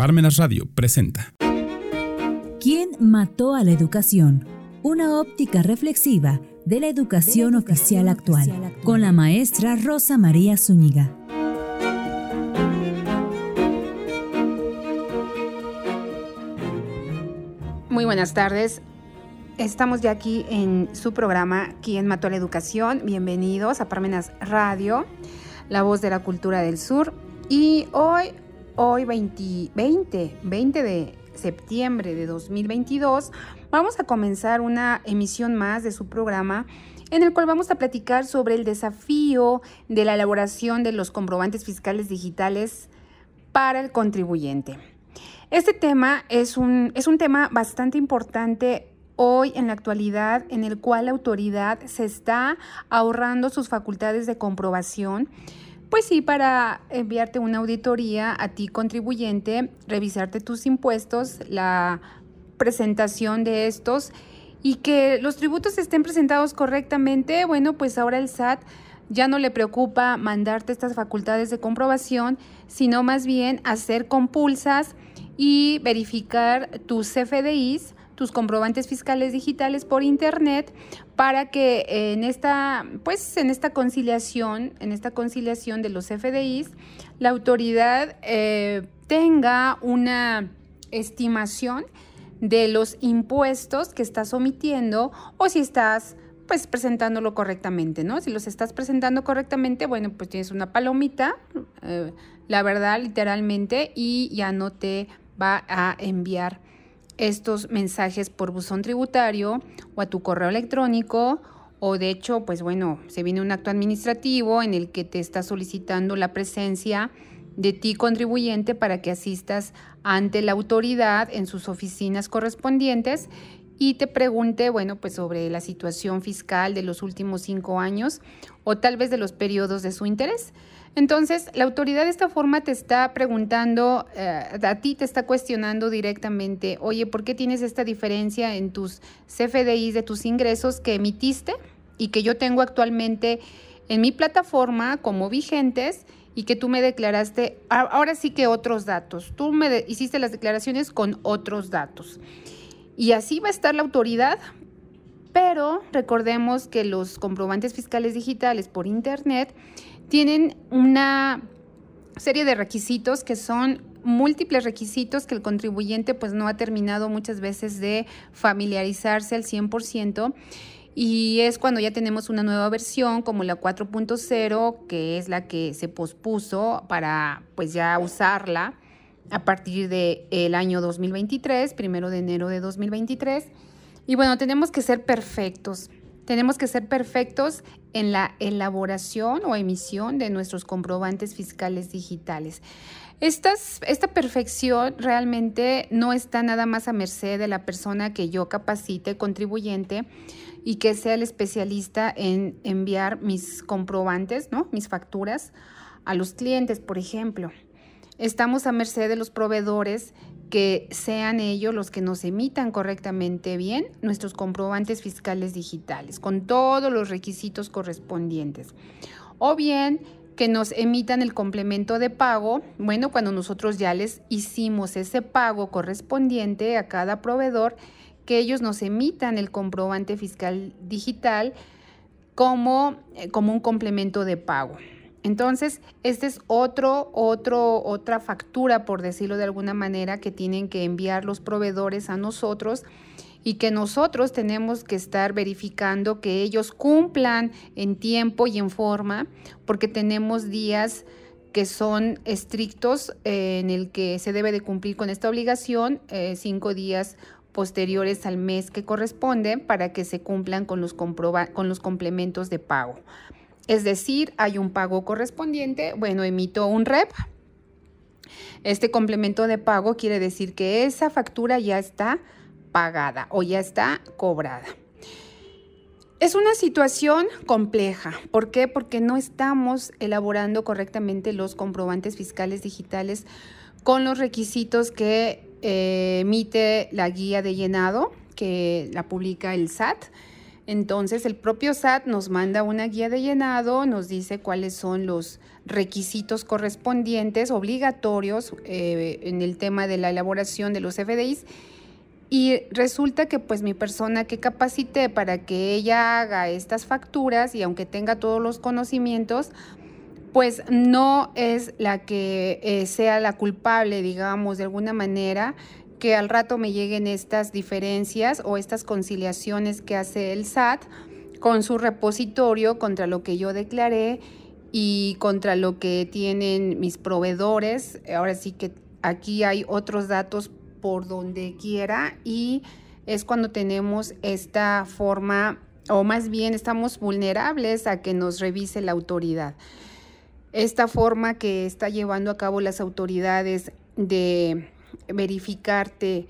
Parmenas Radio presenta. ¿Quién mató a la educación? Una óptica reflexiva de la educación oficial actual, con la maestra Rosa María Zúñiga. Muy buenas tardes. Estamos ya aquí en su programa ¿Quién mató a la educación? Bienvenidos a Parmenas Radio, la voz de la cultura del sur. Y hoy, hoy 20, 20, 20 de septiembre de 2022, vamos a comenzar una emisión más de su programa en el cual vamos a platicar sobre el desafío de la elaboración de los comprobantes fiscales digitales para el contribuyente. Este tema es un, es un tema bastante importante hoy en la actualidad en el cual la autoridad se está ahorrando sus facultades de comprobación. Pues sí, para enviarte una auditoría a ti contribuyente, revisarte tus impuestos, la presentación de estos y que los tributos estén presentados correctamente, bueno, pues ahora el SAT ya no le preocupa mandarte estas facultades de comprobación, sino más bien hacer compulsas y verificar tus CFDIs tus comprobantes fiscales digitales por internet para que en esta, pues en esta conciliación, en esta conciliación de los FDIs, la autoridad eh, tenga una estimación de los impuestos que estás omitiendo o si estás pues presentándolo correctamente, ¿no? Si los estás presentando correctamente, bueno, pues tienes una palomita, eh, la verdad, literalmente, y ya no te va a enviar estos mensajes por buzón tributario o a tu correo electrónico o de hecho, pues bueno, se viene un acto administrativo en el que te está solicitando la presencia de ti contribuyente para que asistas ante la autoridad en sus oficinas correspondientes y te pregunte, bueno, pues sobre la situación fiscal de los últimos cinco años o tal vez de los periodos de su interés. Entonces, la autoridad de esta forma te está preguntando, eh, a ti te está cuestionando directamente, oye, ¿por qué tienes esta diferencia en tus CFDIs de tus ingresos que emitiste y que yo tengo actualmente en mi plataforma como vigentes? y que tú me declaraste, ahora sí que otros datos, tú me hiciste las declaraciones con otros datos. Y así va a estar la autoridad, pero recordemos que los comprobantes fiscales digitales por Internet tienen una serie de requisitos que son múltiples requisitos que el contribuyente pues no ha terminado muchas veces de familiarizarse al 100% y es cuando ya tenemos una nueva versión como la 4.0 que es la que se pospuso para pues ya usarla a partir del año 2023, primero de enero de 2023. Y bueno, tenemos que ser perfectos. Tenemos que ser perfectos en la elaboración o emisión de nuestros comprobantes fiscales digitales. esta perfección realmente no está nada más a merced de la persona que yo capacite, contribuyente, y que sea el especialista en enviar mis comprobantes, ¿no? mis facturas a los clientes, por ejemplo. Estamos a merced de los proveedores que sean ellos los que nos emitan correctamente bien nuestros comprobantes fiscales digitales, con todos los requisitos correspondientes. O bien que nos emitan el complemento de pago, bueno, cuando nosotros ya les hicimos ese pago correspondiente a cada proveedor, que ellos nos emitan el comprobante fiscal digital como, eh, como un complemento de pago. Entonces, esta es otro, otro, otra factura, por decirlo de alguna manera, que tienen que enviar los proveedores a nosotros y que nosotros tenemos que estar verificando que ellos cumplan en tiempo y en forma, porque tenemos días que son estrictos eh, en el que se debe de cumplir con esta obligación, eh, cinco días posteriores al mes que corresponde para que se cumplan con los, con los complementos de pago. Es decir, hay un pago correspondiente, bueno, emito un REP. Este complemento de pago quiere decir que esa factura ya está pagada o ya está cobrada. Es una situación compleja. ¿Por qué? Porque no estamos elaborando correctamente los comprobantes fiscales digitales con los requisitos que eh, emite la guía de llenado, que la publica el SAT Entonces el propio SAT nos manda una guía de llenado, nos dice cuáles son los requisitos correspondientes, obligatorios eh, en el tema de la elaboración de los FDIs. Y resulta que pues mi persona que capacité para que ella haga estas facturas y aunque tenga todos los conocimientos, pues no es la que eh, sea la culpable, digamos, de alguna manera, que al rato me lleguen estas diferencias o estas conciliaciones que hace el SAT con su repositorio contra lo que yo declaré y contra lo que tienen mis proveedores. Ahora sí que aquí hay otros datos por donde quiera y es cuando tenemos esta forma o más bien estamos vulnerables a que nos revise la autoridad. Esta forma que está llevando a cabo las autoridades de verificarte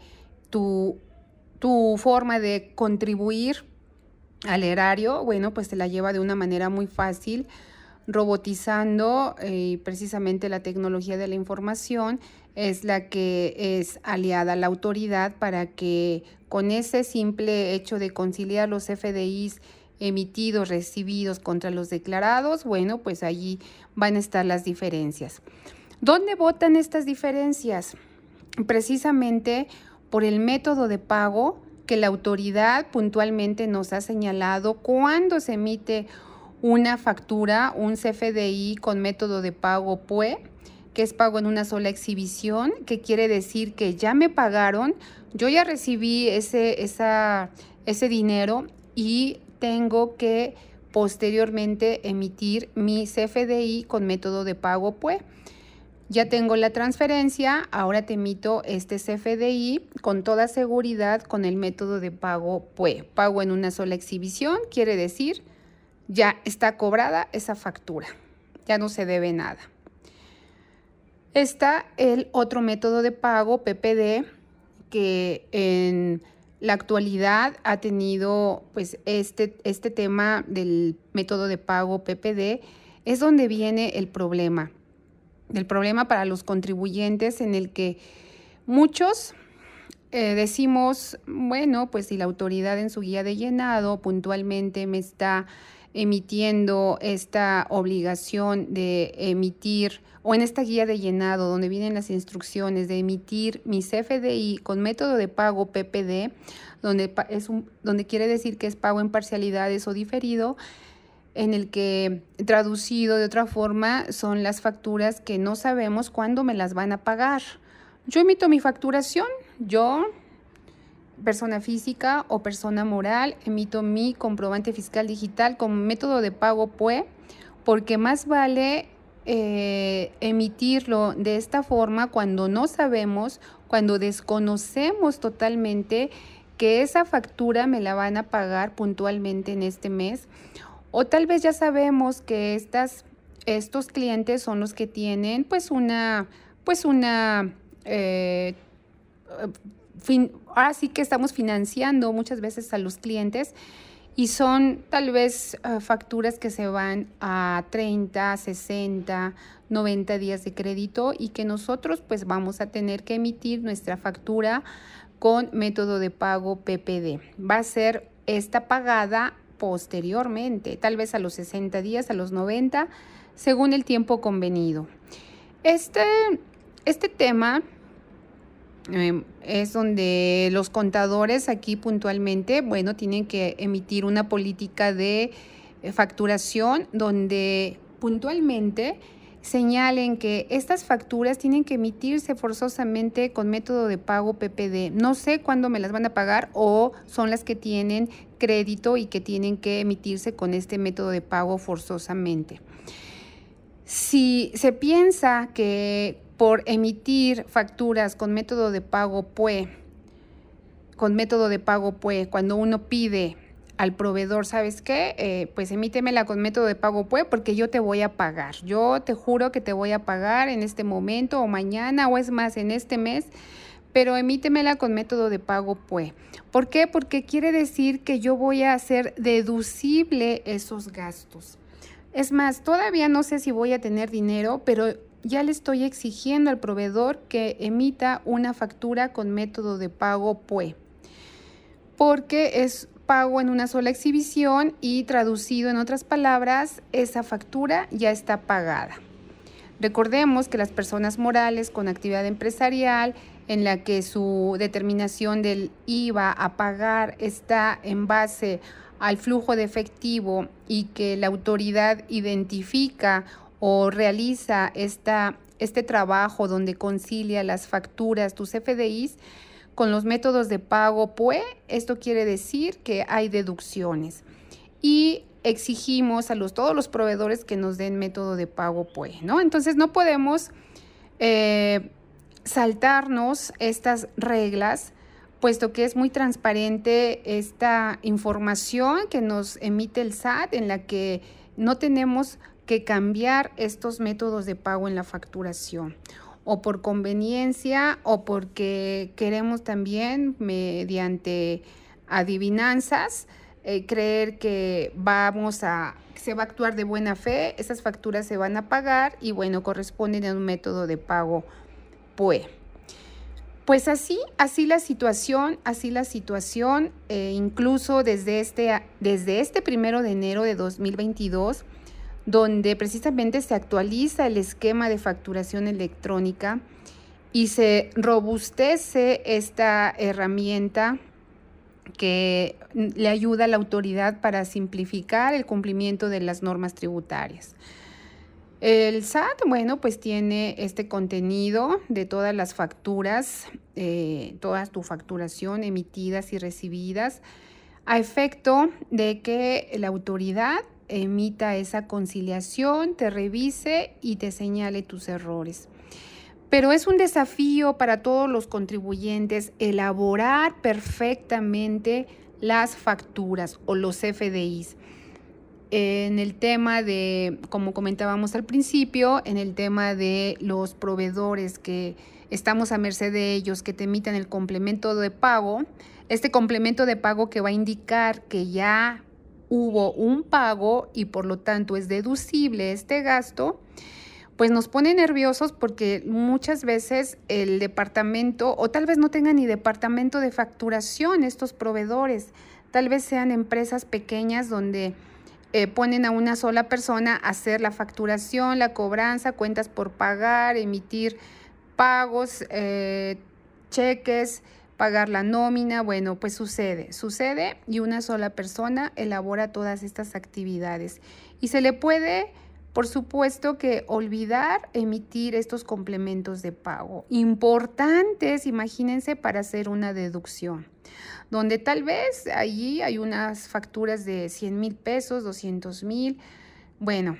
tu, tu forma de contribuir al erario, bueno, pues te la lleva de una manera muy fácil, robotizando eh, precisamente la tecnología de la información es la que es aliada a la autoridad para que con ese simple hecho de conciliar los FDIs emitidos, recibidos contra los declarados, bueno, pues allí van a estar las diferencias. ¿Dónde votan estas diferencias? Precisamente por el método de pago que la autoridad puntualmente nos ha señalado cuando se emite una factura, un CFDI con método de pago PUE, que es pago en una sola exhibición, que quiere decir que ya me pagaron, yo ya recibí ese, ese dinero y tengo que posteriormente emitir mi CFDI con método de pago PUE. Ya tengo la transferencia, ahora te emito este CFDI con toda seguridad con el método de pago PUE. Pago en una sola exhibición, quiere decir ya está cobrada esa factura, ya no se debe nada. Está el otro método de pago, PPD, que en la actualidad ha tenido pues este, este tema del método de pago PPD, es donde viene el problema del problema para los contribuyentes en el que muchos eh, decimos, bueno, pues si la autoridad en su guía de llenado puntualmente me está emitiendo esta obligación de emitir, o en esta guía de llenado donde vienen las instrucciones de emitir mi CFDI con método de pago PPD, donde, es un, donde quiere decir que es pago en parcialidades o diferido, en el que traducido de otra forma son las facturas que no sabemos cuándo me las van a pagar. Yo emito mi facturación, yo, persona física o persona moral, emito mi comprobante fiscal digital como método de pago PUE, porque más vale eh, emitirlo de esta forma cuando no sabemos, cuando desconocemos totalmente que esa factura me la van a pagar puntualmente en este mes o tal vez ya sabemos que estas, estos clientes son los que tienen pues una, pues una, eh, ahora sí que estamos financiando muchas veces a los clientes y son tal vez eh, facturas que se van a 30, 60, 90 días de crédito y que nosotros pues vamos a tener que emitir nuestra factura con método de pago PPD. Va a ser esta pagada posteriormente, tal vez a los 60 días, a los 90, según el tiempo convenido. Este, este tema em, es donde los contadores aquí puntualmente, bueno, tienen que emitir una política de eh, facturación donde puntualmente señalen que estas facturas tienen que emitirse forzosamente con método de pago PPD. No sé cuándo me las van a pagar o son las que tienen crédito y que tienen que emitirse con este método de pago forzosamente. Si se piensa que por emitir facturas con método de pago PUE, con método de pago PUE, cuando uno pide al proveedor, ¿sabes qué? Eh, pues emítemela con método de pago PUE porque yo te voy a pagar. Yo te juro que te voy a pagar en este momento o mañana o es más en este mes, pero emítemela con método de pago PUE. ¿Por qué? Porque quiere decir que yo voy a hacer deducible esos gastos. Es más, todavía no sé si voy a tener dinero, pero ya le estoy exigiendo al proveedor que emita una factura con método de pago PUE. Porque es pago en una sola exhibición y traducido en otras palabras, esa factura ya está pagada. Recordemos que las personas morales con actividad empresarial en la que su determinación del IVA a pagar está en base al flujo de efectivo y que la autoridad identifica o realiza esta, este trabajo donde concilia las facturas, tus FDIs, con los métodos de pago PUE, esto quiere decir que hay deducciones. Y exigimos a los, todos los proveedores que nos den método de pago PUE, ¿no? Entonces no podemos eh, saltarnos estas reglas, puesto que es muy transparente esta información que nos emite el SAT en la que no tenemos que cambiar estos métodos de pago en la facturación. O por conveniencia o porque queremos también mediante adivinanzas eh, creer que vamos a se va a actuar de buena fe, esas facturas se van a pagar y bueno, corresponden a un método de pago PUE. Pues así, así la situación, así la situación, eh, incluso desde este, desde este primero de enero de 2022, donde precisamente se actualiza el esquema de facturación electrónica y se robustece esta herramienta que le ayuda a la autoridad para simplificar el cumplimiento de las normas tributarias. El SAT, bueno, pues tiene este contenido de todas las facturas, eh, toda tu facturación emitidas y recibidas, a efecto de que la autoridad emita esa conciliación, te revise y te señale tus errores. Pero es un desafío para todos los contribuyentes elaborar perfectamente las facturas o los FDIs en el tema de, como comentábamos al principio, en el tema de los proveedores que estamos a merced de ellos, que te emitan el complemento de pago, este complemento de pago que va a indicar que ya hubo un pago y por lo tanto es deducible este gasto, pues nos pone nerviosos porque muchas veces el departamento, o tal vez no tengan ni departamento de facturación estos proveedores, tal vez sean empresas pequeñas donde eh, ponen a una sola persona a hacer la facturación, la cobranza, cuentas por pagar, emitir pagos, eh, cheques, pagar la nómina. Bueno, pues sucede, sucede y una sola persona elabora todas estas actividades. Y se le puede, por supuesto, que olvidar emitir estos complementos de pago. Importantes, imagínense, para hacer una deducción donde tal vez allí hay unas facturas de 100 mil pesos, 200 mil. Bueno,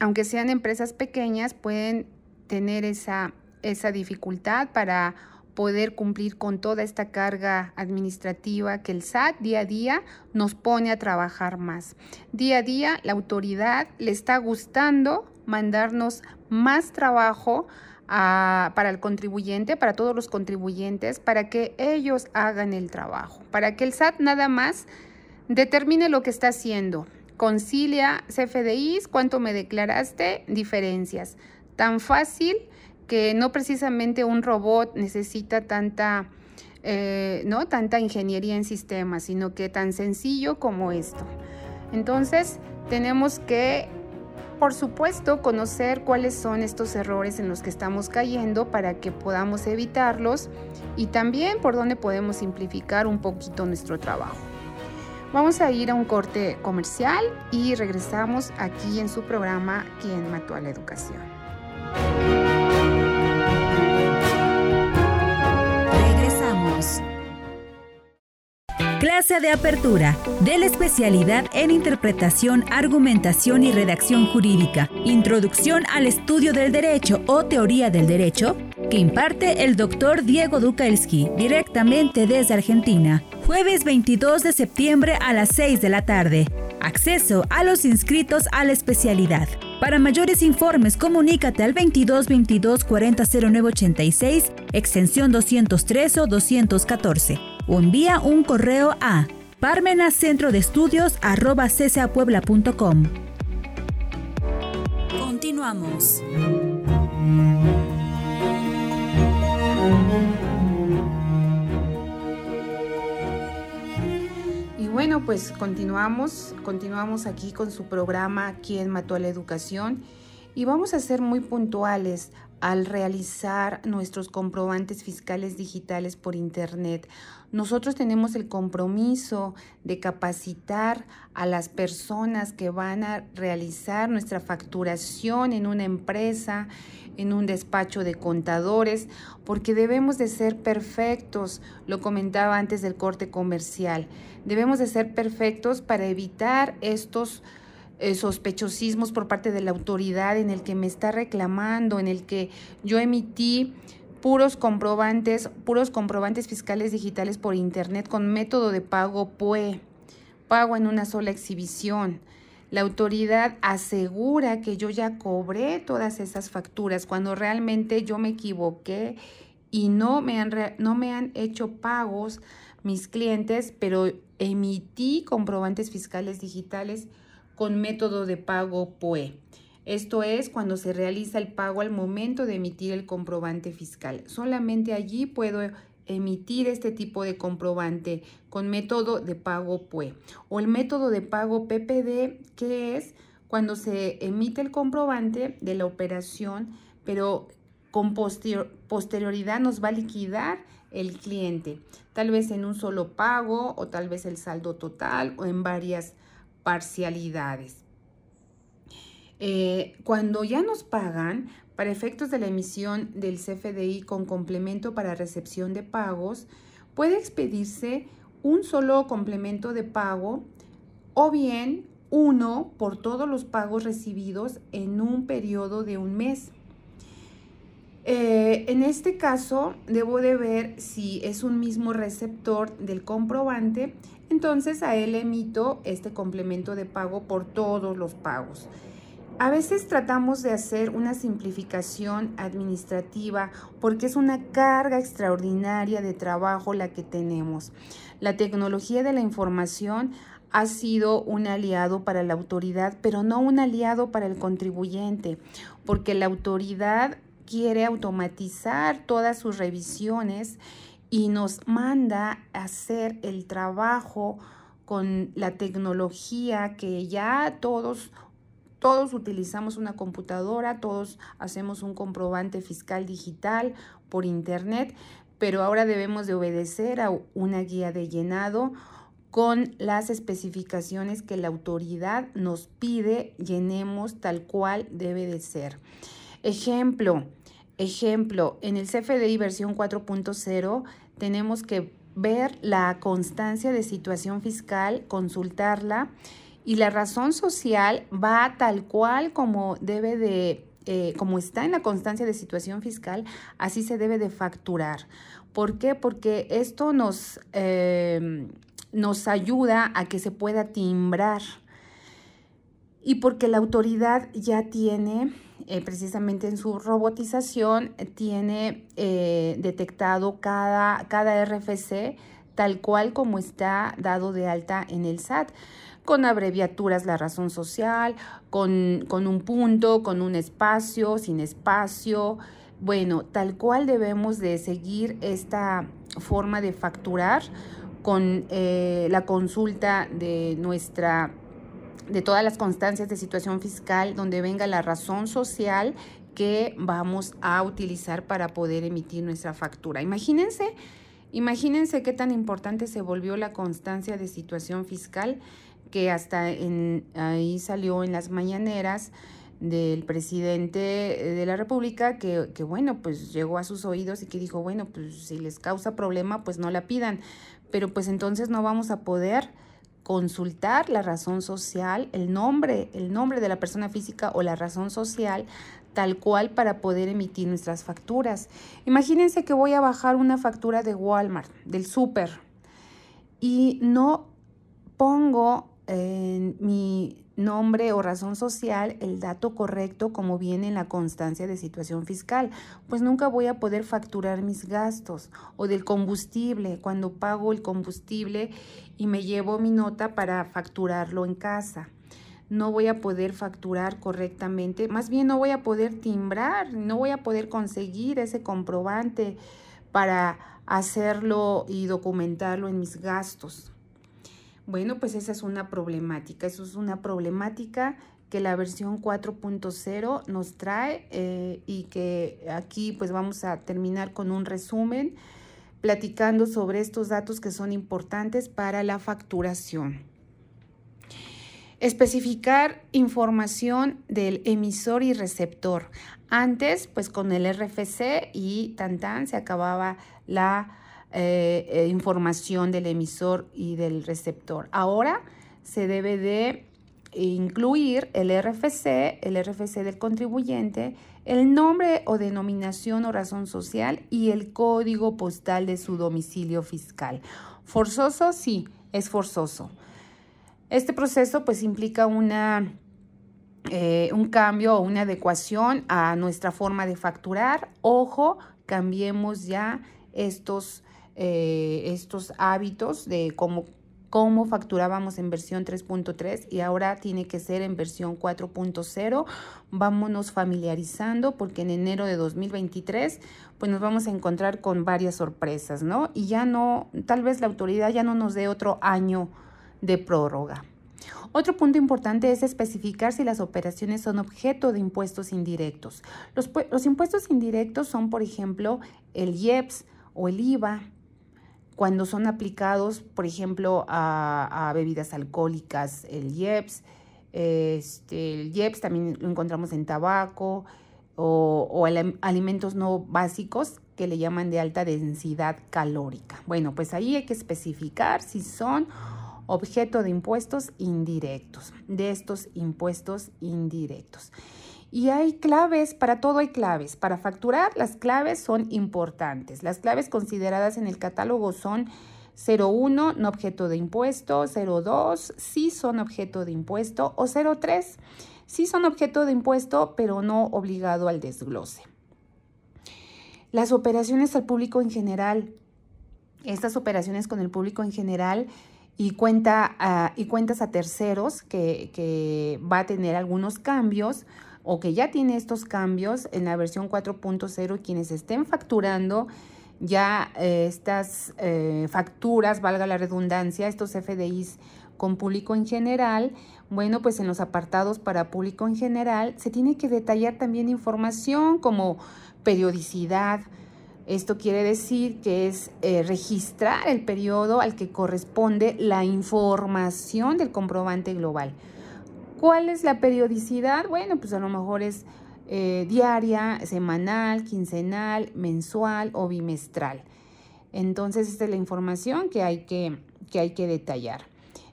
aunque sean empresas pequeñas, pueden tener esa, esa dificultad para poder cumplir con toda esta carga administrativa que el SAT día a día nos pone a trabajar más. Día a día la autoridad le está gustando mandarnos más trabajo para el contribuyente, para todos los contribuyentes, para que ellos hagan el trabajo, para que el SAT nada más determine lo que está haciendo. Concilia CFDIs, cuánto me declaraste, diferencias. Tan fácil que no precisamente un robot necesita tanta, eh, ¿no? tanta ingeniería en sistemas, sino que tan sencillo como esto. Entonces, tenemos que por supuesto, conocer cuáles son estos errores en los que estamos cayendo para que podamos evitarlos y también por dónde podemos simplificar un poquito nuestro trabajo. Vamos a ir a un corte comercial y regresamos aquí en su programa ¿Quién mató a la educación? De apertura de la especialidad en interpretación, argumentación y redacción jurídica, introducción al estudio del derecho o teoría del derecho, que imparte el doctor Diego Dukaelski directamente desde Argentina, jueves 22 de septiembre a las 6 de la tarde. Acceso a los inscritos a la especialidad. Para mayores informes, comunícate al 22 22 40 09 86, extensión 203 o 214 o envía un correo a parmenascentrodeestudios.com. Continuamos. Y bueno, pues continuamos, continuamos aquí con su programa ¿Quién mató a la educación? Y vamos a ser muy puntuales al realizar nuestros comprobantes fiscales digitales por Internet. Nosotros tenemos el compromiso de capacitar a las personas que van a realizar nuestra facturación en una empresa, en un despacho de contadores, porque debemos de ser perfectos, lo comentaba antes del corte comercial, debemos de ser perfectos para evitar estos eh, sospechosismos por parte de la autoridad en el que me está reclamando, en el que yo emití puros comprobantes, puros comprobantes fiscales digitales por internet con método de pago PUE, pago en una sola exhibición. La autoridad asegura que yo ya cobré todas esas facturas cuando realmente yo me equivoqué y no me han, no me han hecho pagos mis clientes, pero emití comprobantes fiscales digitales con método de pago POE. Esto es cuando se realiza el pago al momento de emitir el comprobante fiscal. Solamente allí puedo emitir este tipo de comprobante con método de pago PUE o el método de pago PPD que es cuando se emite el comprobante de la operación pero con posterioridad nos va a liquidar el cliente, tal vez en un solo pago o tal vez el saldo total o en varias parcialidades. Eh, cuando ya nos pagan, para efectos de la emisión del CFDI con complemento para recepción de pagos, puede expedirse un solo complemento de pago o bien uno por todos los pagos recibidos en un periodo de un mes. Eh, en este caso, debo de ver si es un mismo receptor del comprobante entonces a él emito este complemento de pago por todos los pagos. A veces tratamos de hacer una simplificación administrativa porque es una carga extraordinaria de trabajo la que tenemos. La tecnología de la información ha sido un aliado para la autoridad, pero no un aliado para el contribuyente, porque la autoridad quiere automatizar todas sus revisiones y nos manda a hacer el trabajo con la tecnología que ya todos todos utilizamos una computadora, todos hacemos un comprobante fiscal digital por internet, pero ahora debemos de obedecer a una guía de llenado con las especificaciones que la autoridad nos pide llenemos tal cual debe de ser. Ejemplo, Ejemplo, en el CFDI versión 4.0 tenemos que ver la constancia de situación fiscal, consultarla y la razón social va tal cual como debe de, eh, como está en la constancia de situación fiscal, así se debe de facturar. ¿Por qué? Porque esto nos, eh, nos ayuda a que se pueda timbrar y porque la autoridad ya tiene eh, precisamente en su robotización, tiene eh, detectado cada, cada RFC tal cual como está dado de alta en el SAT, con abreviaturas la razón social, con, con un punto, con un espacio, sin espacio. Bueno, tal cual debemos de seguir esta forma de facturar con eh, la consulta de nuestra de todas las constancias de situación fiscal donde venga la razón social que vamos a utilizar para poder emitir nuestra factura. Imagínense, imagínense qué tan importante se volvió la constancia de situación fiscal que hasta en, ahí salió en las mañaneras del presidente de la República que, que, bueno, pues llegó a sus oídos y que dijo, bueno, pues si les causa problema, pues no la pidan, pero pues entonces no vamos a poder consultar la razón social, el nombre, el nombre de la persona física o la razón social tal cual para poder emitir nuestras facturas. Imagínense que voy a bajar una factura de Walmart, del súper, y no pongo en mi nombre o razón social el dato correcto como viene en la constancia de situación fiscal, pues nunca voy a poder facturar mis gastos o del combustible cuando pago el combustible y me llevo mi nota para facturarlo en casa. No voy a poder facturar correctamente, más bien no voy a poder timbrar, no voy a poder conseguir ese comprobante para hacerlo y documentarlo en mis gastos. Bueno, pues esa es una problemática, eso es una problemática que la versión 4.0 nos trae eh, y que aquí pues vamos a terminar con un resumen platicando sobre estos datos que son importantes para la facturación. Especificar información del emisor y receptor. Antes, pues con el RFC y tan tan se acababa la eh, eh, información del emisor y del receptor. Ahora se debe de incluir el RFC, el RFC del contribuyente, el nombre o denominación o razón social y el código postal de su domicilio fiscal. ¿Forzoso? Sí, es forzoso. Este proceso pues implica una, eh, un cambio o una adecuación a nuestra forma de facturar. Ojo, cambiemos ya estos, eh, estos hábitos de cómo cómo facturábamos en versión 3.3 y ahora tiene que ser en versión 4.0. Vámonos familiarizando porque en enero de 2023 pues nos vamos a encontrar con varias sorpresas, ¿no? Y ya no, tal vez la autoridad ya no nos dé otro año de prórroga. Otro punto importante es especificar si las operaciones son objeto de impuestos indirectos. Los, los impuestos indirectos son, por ejemplo, el IEPS o el IVA, cuando son aplicados, por ejemplo, a, bebidas alcohólicas, el IEPS, este, el IEPS también lo encontramos en tabaco o, o alimentos no básicos que le llaman de alta densidad calórica. Bueno, pues ahí hay que especificar si son objeto de impuestos indirectos, de estos impuestos indirectos. Y hay claves, para todo hay claves. Para facturar, las claves son importantes. Las claves consideradas en el catálogo son 01, no objeto de impuesto, 02, sí son objeto de impuesto, o 03, sí son objeto de impuesto, pero no obligado al desglose. Las operaciones al público en general, estas operaciones con el público en general y, cuenta, y cuentas a terceros que, que va a tener algunos cambios, o que ya tiene estos cambios en la versión 4.0, quienes estén facturando ya eh, estas eh, facturas, valga la redundancia, estos FDIs con público en general, bueno, pues en los apartados para público en general se tiene que detallar también información como periodicidad. Esto quiere decir que es eh, registrar el periodo al que corresponde la información del comprobante global. ¿Cuál es la periodicidad? Bueno, pues a lo mejor es eh, diaria, semanal, quincenal, mensual o bimestral. Entonces, esta es la información que hay que, que hay que detallar.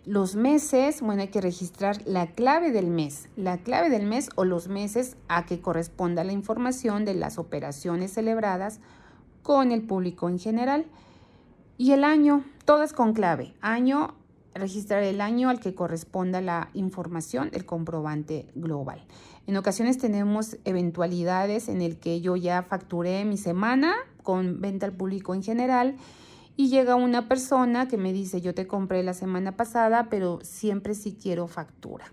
Los meses, bueno, hay que registrar la clave del mes, la clave del mes o los meses a que corresponda la información de las operaciones celebradas con el público en general. Y el año, todo es con clave, año registrar el año al que corresponda la información del comprobante global. En ocasiones tenemos eventualidades en el que yo ya facturé mi semana con venta al público en general y llega una persona que me dice yo te compré la semana pasada pero siempre sí quiero factura.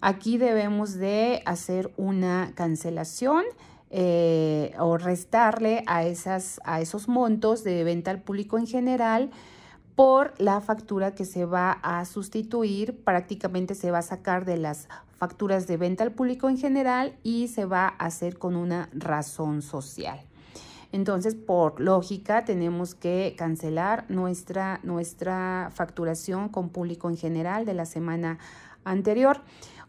Aquí debemos de hacer una cancelación eh, o restarle a, esas, a esos montos de venta al público en general por la factura que se va a sustituir, prácticamente se va a sacar de las facturas de venta al público en general y se va a hacer con una razón social. Entonces, por lógica, tenemos que cancelar nuestra, nuestra facturación con público en general de la semana anterior.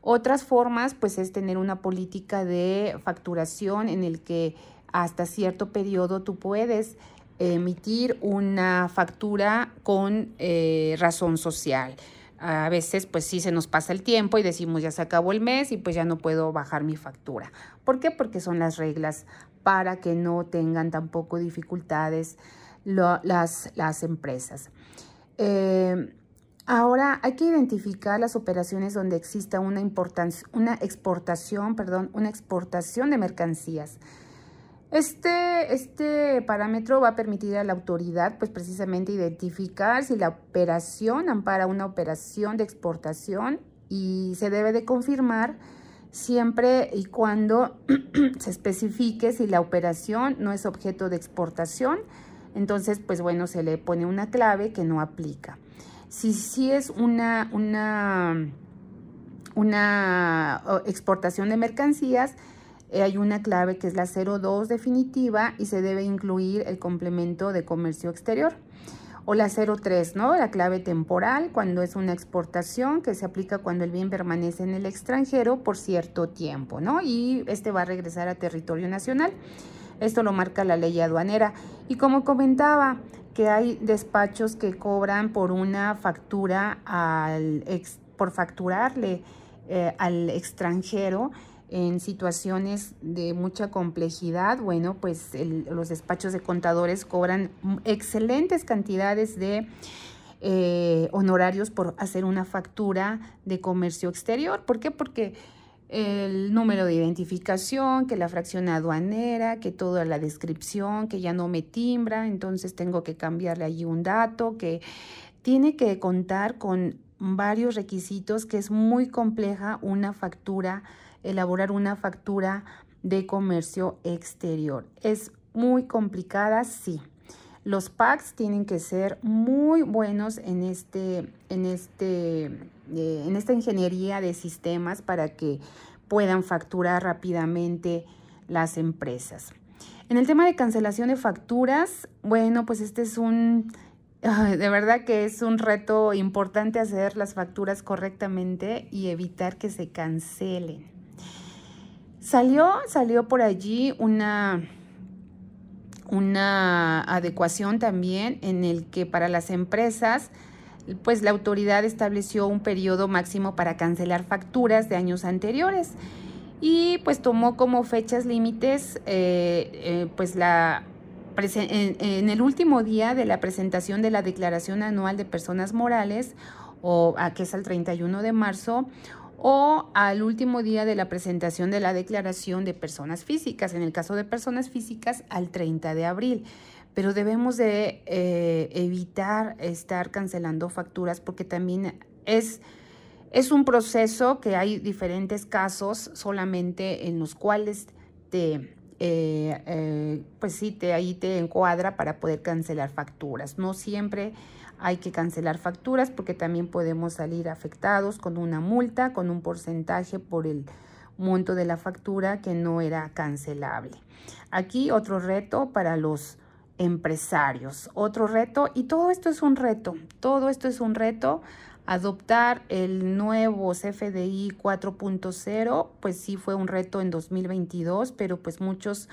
Otras formas, pues, es tener una política de facturación en el que hasta cierto periodo tú puedes emitir una factura con eh, razón social. A veces pues sí se nos pasa el tiempo y decimos ya se acabó el mes y pues ya no puedo bajar mi factura. ¿Por qué? Porque son las reglas para que no tengan tampoco dificultades las, las, empresas. Eh, ahora hay que identificar las operaciones donde exista una, una exportación, perdón, una exportación de mercancías. Este, este parámetro va a permitir a la autoridad, pues precisamente identificar si la operación ampara una operación de exportación y se debe de confirmar siempre y cuando se especifique si la operación no es objeto de exportación. Entonces, pues bueno, se le pone una clave que no aplica. Si, si es una, una, una exportación de mercancías, hay una clave que es la 02 definitiva y se debe incluir el complemento de comercio exterior. O la 03, ¿no? La clave temporal, cuando es una exportación que se aplica cuando el bien permanece en el extranjero por cierto tiempo, ¿no? Y este va a regresar a territorio nacional. Esto lo marca la ley aduanera. Y como comentaba, que hay despachos que cobran por una factura al por facturarle eh, al extranjero en situaciones de mucha complejidad, bueno, pues los despachos de contadores cobran excelentes cantidades de eh, honorarios por hacer una factura de comercio exterior. ¿Por qué? Porque el número de identificación, que la fracción aduanera, que toda la descripción, que ya no me timbra, entonces tengo que cambiarle allí un dato, que tiene que contar con varios requisitos, que es muy compleja una factura elaborar una factura de comercio exterior. Es muy complicada, sí. Los packs tienen que ser muy buenos en, este, en, este, eh, en esta ingeniería de sistemas para que puedan facturar rápidamente las empresas. En el tema de cancelación de facturas, bueno, pues este es un, de verdad que es un reto importante hacer las facturas correctamente y evitar que se cancelen. Salió, salió por allí una, una adecuación también en el que para las empresas, pues la autoridad estableció un periodo máximo para cancelar facturas de años anteriores. Y pues tomó como fechas límites eh, eh, pues la en, en, el último día de la presentación de la declaración anual de personas morales o a que es el 31 de marzo o al último día de la presentación de la declaración de personas físicas, en el caso de personas físicas al 30 de abril. Pero debemos de eh, evitar estar cancelando facturas porque también es, es un proceso que hay diferentes casos solamente en los cuales te, eh, eh, pues sí, te, ahí te encuadra para poder cancelar facturas. No siempre hay que cancelar facturas porque también podemos salir afectados con una multa, con un porcentaje por el monto de la factura que no era cancelable. Aquí otro reto para los empresarios, otro reto, y todo esto es un reto, todo esto es un reto. Adoptar el nuevo CFDI 4.0, pues sí fue un reto en 2022, pero pues muchos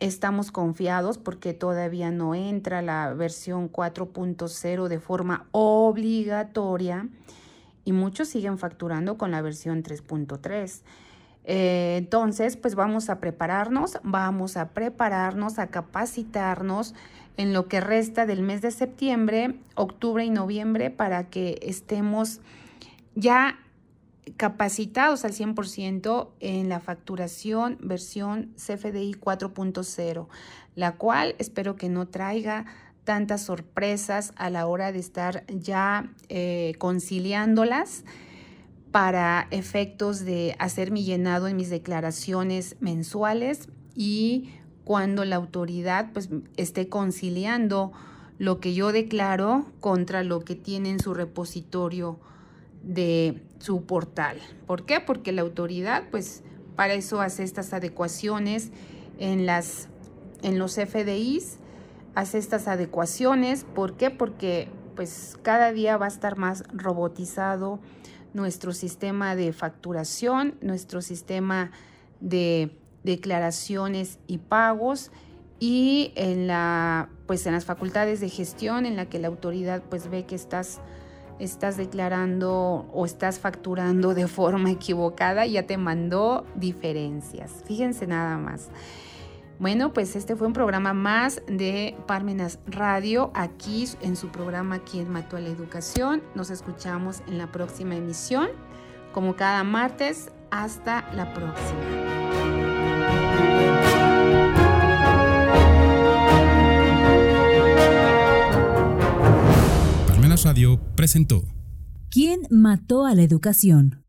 Estamos confiados porque todavía no entra la versión 4.0 de forma obligatoria y muchos siguen facturando con la versión 3.3. Eh, entonces, pues vamos a prepararnos, vamos a prepararnos, a capacitarnos en lo que resta del mes de septiembre, octubre y noviembre para que estemos ya capacitados al 100% en la facturación versión CFDI 4.0, la cual espero que no traiga tantas sorpresas a la hora de estar ya eh, conciliándolas para efectos de hacer mi llenado en mis declaraciones mensuales y cuando la autoridad pues esté conciliando lo que yo declaro contra lo que tiene en su repositorio de su portal. ¿Por qué? Porque la autoridad, pues, para eso hace estas adecuaciones en, las, en los FDIs, hace estas adecuaciones. ¿Por qué? Porque, pues, cada día va a estar más robotizado nuestro sistema de facturación, nuestro sistema de declaraciones y pagos y en la pues en las facultades de gestión en la que la autoridad pues ve que estás estás declarando o estás facturando de forma equivocada, ya te mandó diferencias. Fíjense nada más. Bueno, pues este fue un programa más de Parmenas Radio, aquí en su programa Quien mató a la educación. Nos escuchamos en la próxima emisión, como cada martes. Hasta la próxima. Radio presentó ¿Quién mató a la educación?